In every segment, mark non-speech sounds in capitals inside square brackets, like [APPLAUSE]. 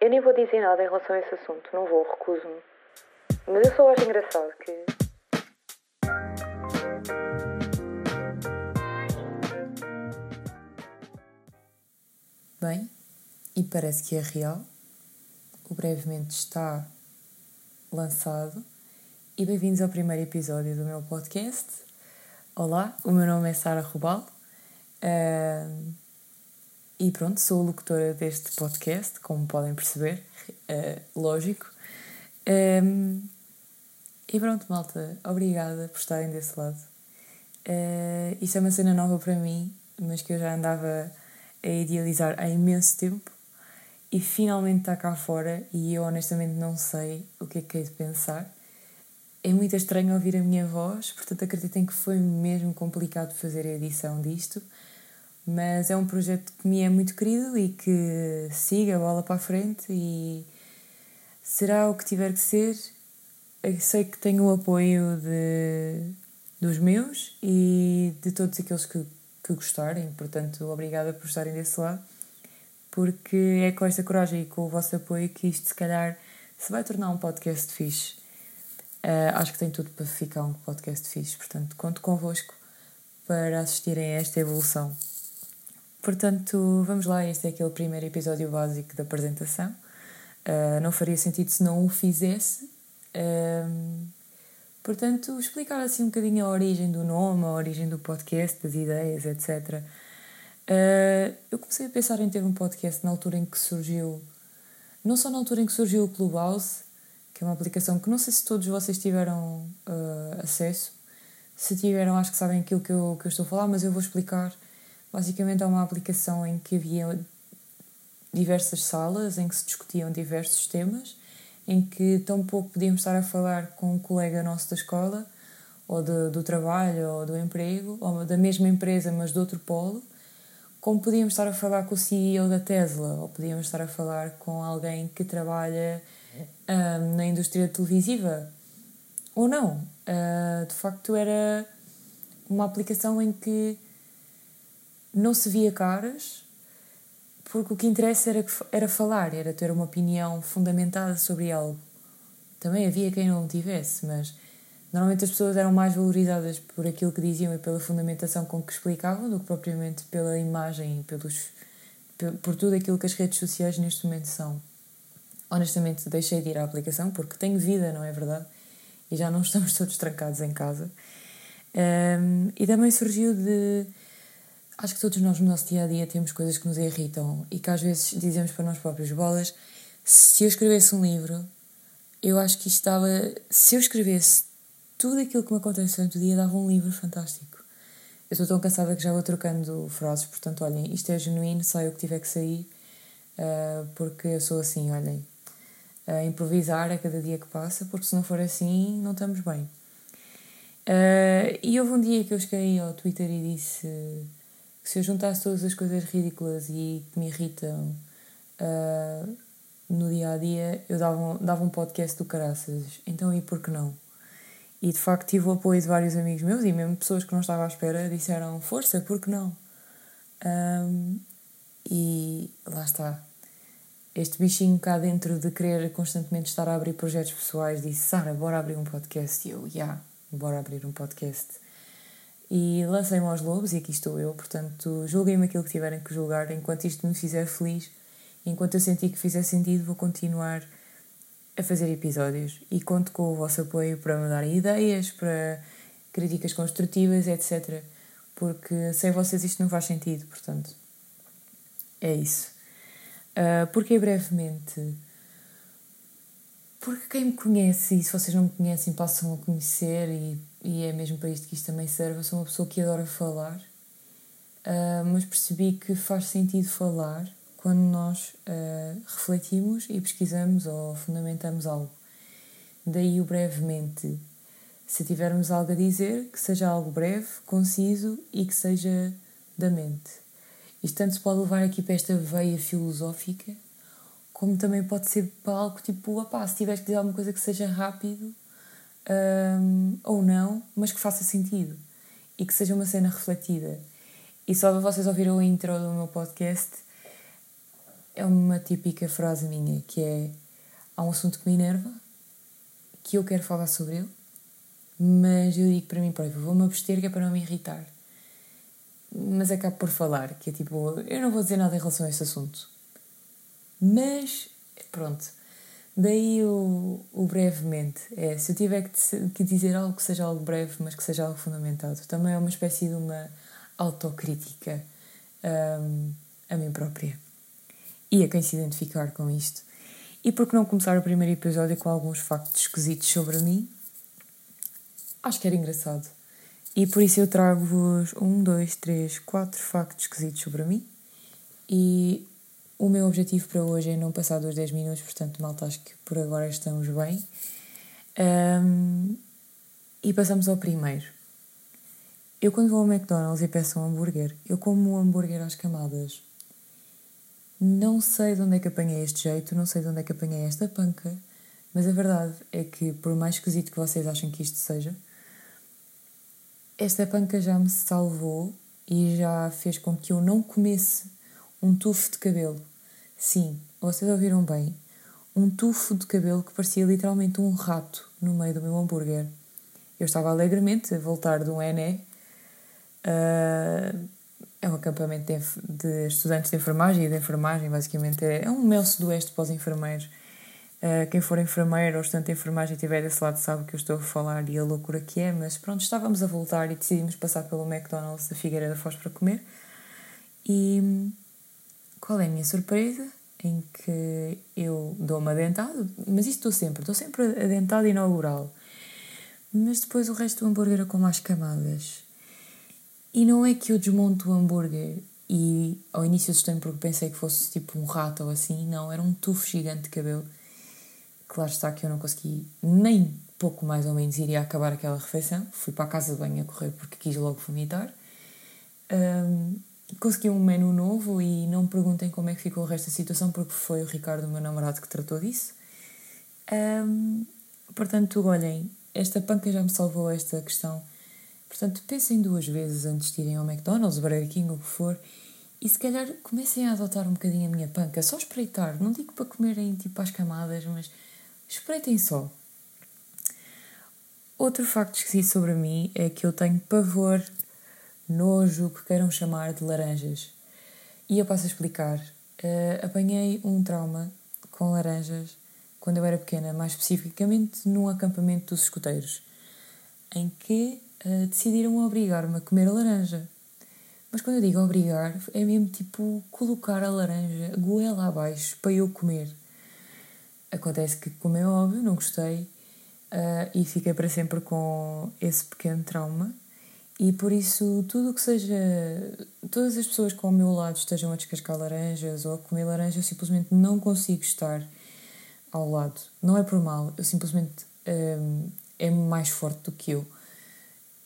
Eu nem vou dizer nada em relação a esse assunto, não vou, recuso-me. Mas eu só acho engraçado que. Bem, e parece que é real. O brevemente está lançado. E bem-vindos ao primeiro episódio do meu podcast. Olá, o meu nome é Sara Rubal. Uh, e pronto, sou locutora deste podcast, como podem perceber, uh, lógico. Um, e pronto, malta, obrigada por estarem desse lado. Uh, isto é uma cena nova para mim, mas que eu já andava a idealizar há imenso tempo e finalmente está cá fora e eu honestamente não sei o que é que hei de pensar. É muito estranho ouvir a minha voz, portanto acreditem que foi mesmo complicado fazer a edição disto mas é um projeto que me é muito querido e que siga a bola para a frente e será o que tiver que ser. Eu sei que tenho o apoio de, dos meus e de todos aqueles que, que gostarem, portanto, obrigada por estarem desse lado, porque é com esta coragem e com o vosso apoio que isto, se calhar, se vai tornar um podcast fixe. Uh, acho que tem tudo para ficar um podcast fixe, portanto, conto convosco para assistirem a esta evolução. Portanto, vamos lá, este é aquele primeiro episódio básico da apresentação. Uh, não faria sentido se não o fizesse. Uh, portanto, explicar assim um bocadinho a origem do nome, a origem do podcast, das ideias, etc. Uh, ah, eu comecei a pensar em ter um podcast na altura em que surgiu, não só na altura em que surgiu o Clubhouse, que é uma aplicação que não sei se todos vocês tiveram acesso. Se tiveram, acho que sabem aquilo que eu, que eu estou a falar, mas eu vou explicar Basicamente é uma aplicação em que havia diversas salas em que se discutiam diversos temas, em que tão pouco podíamos estar a falar com um colega nosso da escola, ou de, do trabalho, ou do emprego, ou da mesma empresa, mas de outro polo, como podíamos estar a falar com o CEO da Tesla, ou podíamos estar a falar com alguém que trabalha um, na indústria televisiva, ou não. Uh, de facto, era uma aplicação em que não se via caras, porque o que interessa era, era falar, era ter uma opinião fundamentada sobre algo. Também havia quem não tivesse, mas normalmente as pessoas eram mais valorizadas por aquilo que diziam e pela fundamentação com que explicavam do que propriamente pela imagem e pelos, por tudo aquilo que as redes sociais neste momento são. Honestamente, deixei de ir à aplicação porque tenho vida, não é verdade? E já não [LAUGHS] estamos todos trancados em casa. Um, e também surgiu de acho que todos nós no nosso dia a dia temos coisas que nos irritam e que às vezes dizemos para nós próprios bolas. Se eu escrevesse um livro, eu acho que isto dava. Se eu escrevesse tudo aquilo que me acontece durante o dia, dava um livro fantástico. Eu estou tão cansada que já vou trocando frases, portanto, olhem, isto é genuíno, sai o que tiver que sair, uh, porque eu sou assim, olhem. Uh, improvisar a cada dia que passa, porque se não for assim, não estamos bem. Uh, e houve um dia que eu cheguei ao Twitter e disse se eu juntasse todas as coisas ridículas e que me irritam uh, no dia a dia, eu dava um, dava um podcast do caraças. Então, e por que não? E de facto tive o apoio de vários amigos meus e mesmo pessoas que não estava à espera disseram: Força, por que não? Um, e lá está. Este bichinho cá dentro de querer constantemente estar a abrir projetos pessoais disse: Sara, bora abrir um podcast. E eu, yeah, bora abrir um podcast. E lancei-me aos lobos e aqui estou eu, portanto, julguem-me aquilo que tiverem que julgar, enquanto isto me fizer feliz, enquanto eu sentir que fizer sentido, vou continuar a fazer episódios e conto com o vosso apoio para me darem ideias, para críticas construtivas, etc. Porque sem vocês isto não faz sentido, portanto, é isso. Uh, porque brevemente porque quem me conhece, e se vocês não me conhecem, passam a conhecer, e, e é mesmo para isto que isto também serve. Eu sou uma pessoa que adora falar, uh, mas percebi que faz sentido falar quando nós uh, refletimos e pesquisamos ou fundamentamos algo. Daí o brevemente. Se tivermos algo a dizer, que seja algo breve, conciso e que seja da mente. Isto tanto se pode levar aqui para esta veia filosófica como também pode ser para algo tipo, opá, se tiveres que dizer alguma coisa que seja rápido um, ou não, mas que faça sentido e que seja uma cena refletida. E só para vocês ouvirem o intro do meu podcast, é uma típica frase minha que é há um assunto que me enerva, que eu quero falar sobre ele, mas eu digo para mim próprio, vou-me abster que é para não me irritar. Mas acabo por falar, que é tipo, eu não vou dizer nada em relação a esse assunto. Mas, pronto. Daí o, o brevemente. É, se eu tiver que, que dizer algo que seja algo breve, mas que seja algo fundamentado. Também é uma espécie de uma autocrítica um, a mim própria. E a quem se identificar com isto. E por que não começar o primeiro episódio com alguns factos esquisitos sobre mim? Acho que era engraçado. E por isso eu trago-vos um, dois, três, quatro factos esquisitos sobre mim. E o meu objetivo para hoje é não passar dos 10 minutos, portanto, malta, acho que por agora estamos bem. Um, e passamos ao primeiro. Eu, quando vou ao McDonald's e peço um hambúrguer, eu como o hambúrguer às camadas. Não sei de onde é que apanhei este jeito, não sei de onde é que apanhei esta panca, mas a verdade é que, por mais esquisito que vocês achem que isto seja, esta panca já me salvou e já fez com que eu não comesse um tufo de cabelo Sim, vocês ouviram bem. Um tufo de cabelo que parecia literalmente um rato no meio do meu hambúrguer. Eu estava alegremente a voltar de um ENE. Uh, é um acampamento de, de, estudantes de enfermagem e de enfermagem, basicamente. É, é um mel sudoeste para os enfermeiros. Uh, quem for enfermeiro ou estudante de enfermagem estiver desse lado sabe o que eu estou a falar e a loucura que é, mas pronto, estávamos a voltar e decidimos passar pelo McDonald's da Figueira da Foz para comer. E qual é a minha surpresa? Em que eu dou uma dentada, mas isto estou sempre, estou sempre a dentada inaugural. Mas depois o resto do hambúrguer é com mais camadas. E não é que eu desmonto o hambúrguer e ao início assustei-me porque pensei que fosse tipo um rato ou assim. Não, era um tufo gigante de cabelo. Claro está que eu não consegui nem pouco mais ou menos iria acabar aquela refeição. Fui para a casa de banho a correr porque quis logo vomitar. Um, consegui um menu novo e não me perguntem como é que ficou o resto da situação, porque foi o Ricardo, o meu namorado, que tratou disso. Um, portanto, olhem, esta panca já me salvou esta questão. Portanto, pensem duas vezes antes de irem ao McDonald's, Burger King, o que for, e se calhar comecem a adotar um bocadinho a minha panca, só espreitar. Não digo para comerem tipo às camadas, mas espreitem só. Outro facto esquisito sobre mim é que eu tenho pavor nojo, que queiram chamar de laranjas. E eu passo a explicar. Uh, apanhei um trauma com laranjas quando eu era pequena, mais especificamente num acampamento dos escuteiros, em que uh, decidiram obrigar-me a comer a laranja. Mas quando eu digo obrigar, é mesmo tipo colocar a laranja goela abaixo para eu comer. Acontece que, como é óbvio, não gostei uh, e fiquei para sempre com esse pequeno trauma e por isso, tudo o que seja. Todas as pessoas que ao meu lado estejam a descascar laranjas ou a comer laranja, eu simplesmente não consigo estar ao lado. Não é por mal, eu simplesmente. Um, é mais forte do que eu.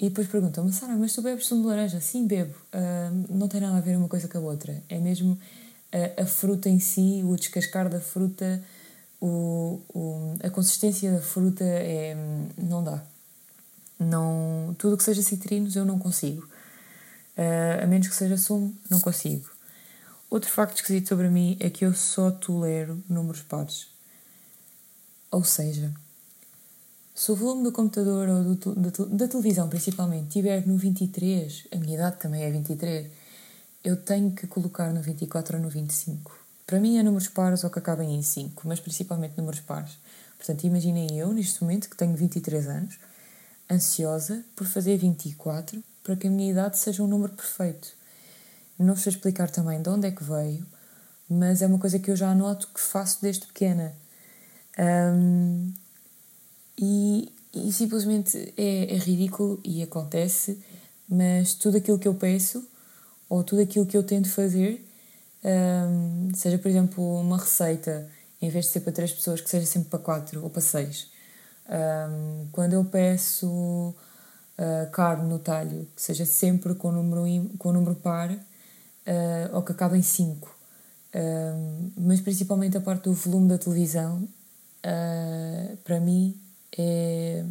E depois perguntam-me, Sara, mas tu bebes sumo de laranja? Sim, bebo. Um, não tem nada a ver uma coisa com a outra. É mesmo a, a fruta em si, o descascar da fruta, o, o, a consistência da fruta é, não dá. Não, tudo que seja citrinos eu não consigo. Uh, a menos que seja sumo, não consigo. Outro facto esquisito sobre mim é que eu só tolero números pares. Ou seja, se o volume do computador ou do, da, da televisão principalmente estiver no 23, a minha idade também é 23, eu tenho que colocar no 24 ou no 25. Para mim é números pares ou que acabem em 5, mas principalmente números pares. Portanto, imaginem eu, neste momento, que tenho 23 anos, ansiosa por fazer 24 para que a minha idade seja um número perfeito. Não sei explicar também de onde é que veio, mas é uma coisa que eu já noto que faço desde pequena. Um, e, e, simplesmente é, é ridículo e acontece, mas tudo aquilo que eu peço ou tudo aquilo que eu tento fazer, um, seja por exemplo uma receita, em vez de ser para três pessoas, que seja sempre para quatro ou para seis um, quando eu peço uh, carne no talho, que seja sempre com número, com número par uh, ou que acabe em 5. Um, mas principalmente a parte do volume da televisão, uh, para mim é.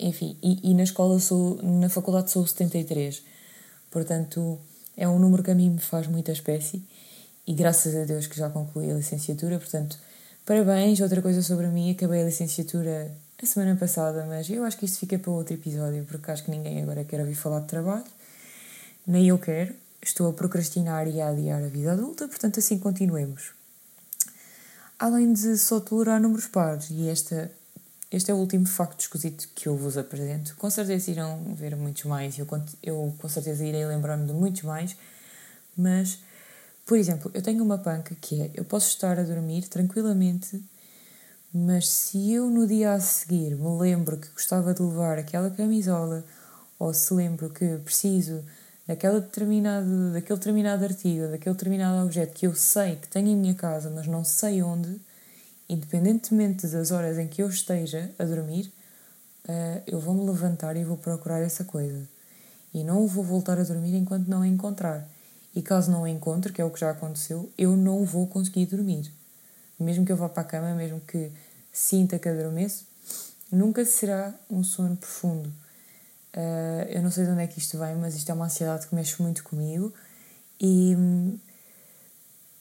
Enfim, e, e, na escola sou. Na faculdade sou 73. Portanto, é um número que a mim me faz muita espécie. e graças a Deus que já concluí a licenciatura, portanto, parabéns. Outra coisa sobre mim, acabei a licenciatura a semana passada, mas eu acho que isto fica para outro episódio, porque acho que ninguém agora quer ouvir falar de trabalho, nem eu quero. Estou a procrastinar e a adiar a vida adulta, portanto, assim continuemos. Além de só tolerar números pares, e esta, este é o último facto esquisito que eu vos apresento, com certeza irão ver muitos mais, eu, eu com certeza irei lembrar-me de muitos mais, mas por exemplo, eu tenho uma panca que é: eu posso estar a dormir tranquilamente, mas se eu no dia a seguir me lembro que gostava de levar aquela camisola, ou se lembro que preciso daquela determinado, daquele determinado artigo, daquele determinado objeto que eu sei que tenho em minha casa, mas não sei onde, independentemente das horas em que eu esteja a dormir, eh, eu vou me levantar e vou procurar essa coisa. E não vou voltar a dormir enquanto não a encontrar. E caso não o encontre, que é o que já aconteceu, eu não vou conseguir dormir. Mesmo que eu vá para a cama, mesmo que sinta que adormeço, nunca será um sono profundo. Uh, eu não sei de onde é que isto vem, mas isto é uma ansiedade que mexe muito comigo e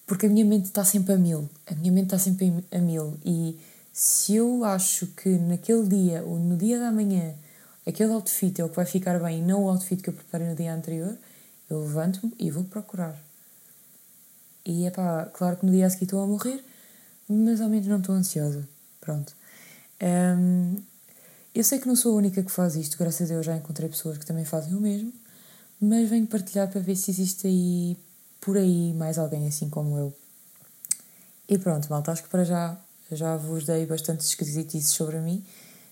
porque a minha mente está sempre a mil, a minha mente está sempre a mil e se eu acho que naquele dia ou no dia da manhã aquele outfit é o que vai ficar bem e não o outfit que eu preparei no dia anterior, eu levanto-me e vou procurar. E é pá, claro que no dia a seguir estou a morrer, mas ao menos não estou ansiosa. Pronto. Um, eu sei que não sou a única que faz isto, graças a Deus já encontrei pessoas que também fazem o mesmo, mas venho partilhar para ver se existe aí, por aí, mais alguém assim como eu. E pronto, malta, acho que para já já vos dei bastantes esquisitices sobre mim.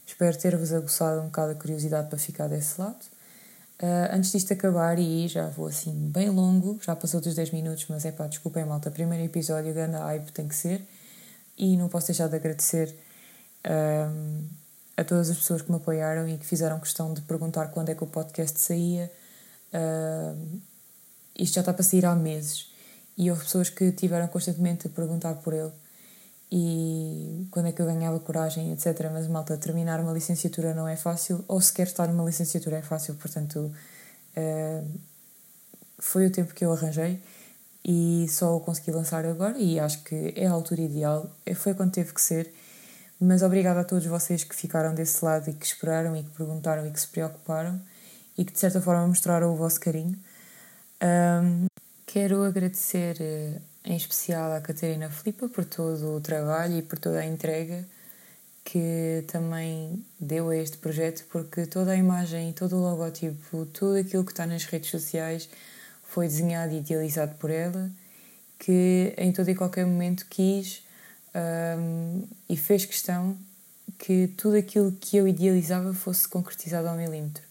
Espero ter-vos aguçado um bocado a curiosidade para ficar desse lado. Uh, antes disto acabar, e já vou assim bem longo, já passou dos 10 minutos, mas é pá, desculpem malta, primeiro episódio, grande hype tem que ser, e não posso deixar de agradecer uh, a todas as pessoas que me apoiaram e que fizeram questão de perguntar quando é que o podcast saía. Uh, isto já está para sair há meses, e houve pessoas que tiveram constantemente a perguntar por ele e quando é que eu ganhava coragem, etc. Mas, malta, terminar uma licenciatura não é fácil, ou sequer estar numa licenciatura é fácil, portanto, uh, foi o tempo que eu arranjei e só o consegui lançar agora e acho que é a altura ideal, é, foi quando teve que ser. Mas obrigada a todos vocês que ficaram desse lado e que esperaram e que perguntaram e que se preocuparam e que de certa forma mostraram o vosso carinho. Um, quero agradecer eh, em especial à Catarina Filipa por todo o trabalho e por toda a entrega que também deu a este projeto, porque toda a imagem, todo o logotipo, tudo aquilo que está nas redes sociais foi desenhado e idealizado por ela, que em todo e qualquer momento quis um, e fez questão que tudo aquilo que eu idealizava fosse concretizado ao milímetro.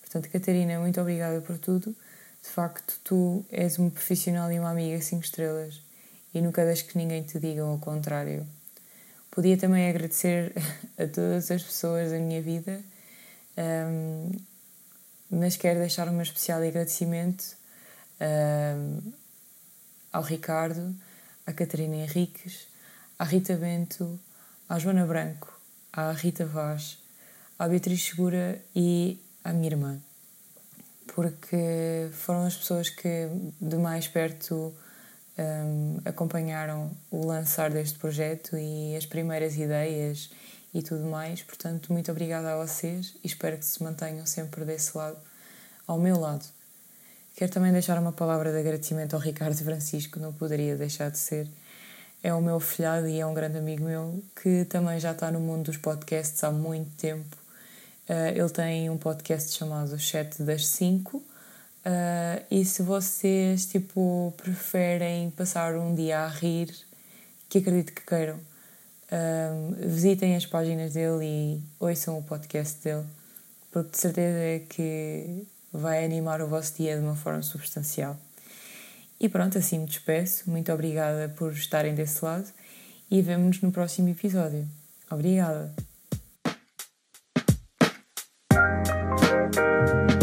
Portanto, Catarina, muito obrigada por tudo de facto, tu és uma profissional e uma amiga cinco estrelas e nunca deixes que ninguém te diga o contrário. Podia também agradecer [LAUGHS] a todas as pessoas da minha vida, um, mas quero deixar um especial agradecimento um, ao Ricardo, à Catarina Henriques, à Rita Bento, à Joana Branco, à Rita Vaz, à Beatriz Segura e à minha irmã porque foram as pessoas que de mais perto um, acompanharam o lançar deste projeto e as primeiras ideias e tudo mais. Portanto, muito obrigada a vocês e espero que se mantenham sempre desse lado, ao meu lado. Quero também deixar uma palavra de agradecimento ao Ricardo Francisco, não poderia deixar de ser. É o meu filhado e é um grande amigo meu que também já está no mundo dos podcasts há muito tempo ele tem um podcast chamado Chat das 5. Uh, e se vocês tipo, preferem passar um dia a rir, que acredito que queiram, uh, visitem as páginas dele e ouçam o podcast dele, porque de certeza é que vai animar o vosso dia de uma forma substancial. E pronto, assim me despeço. Muito obrigada por estarem desse lado e vemo-nos no próximo episódio. Obrigada! Thank you.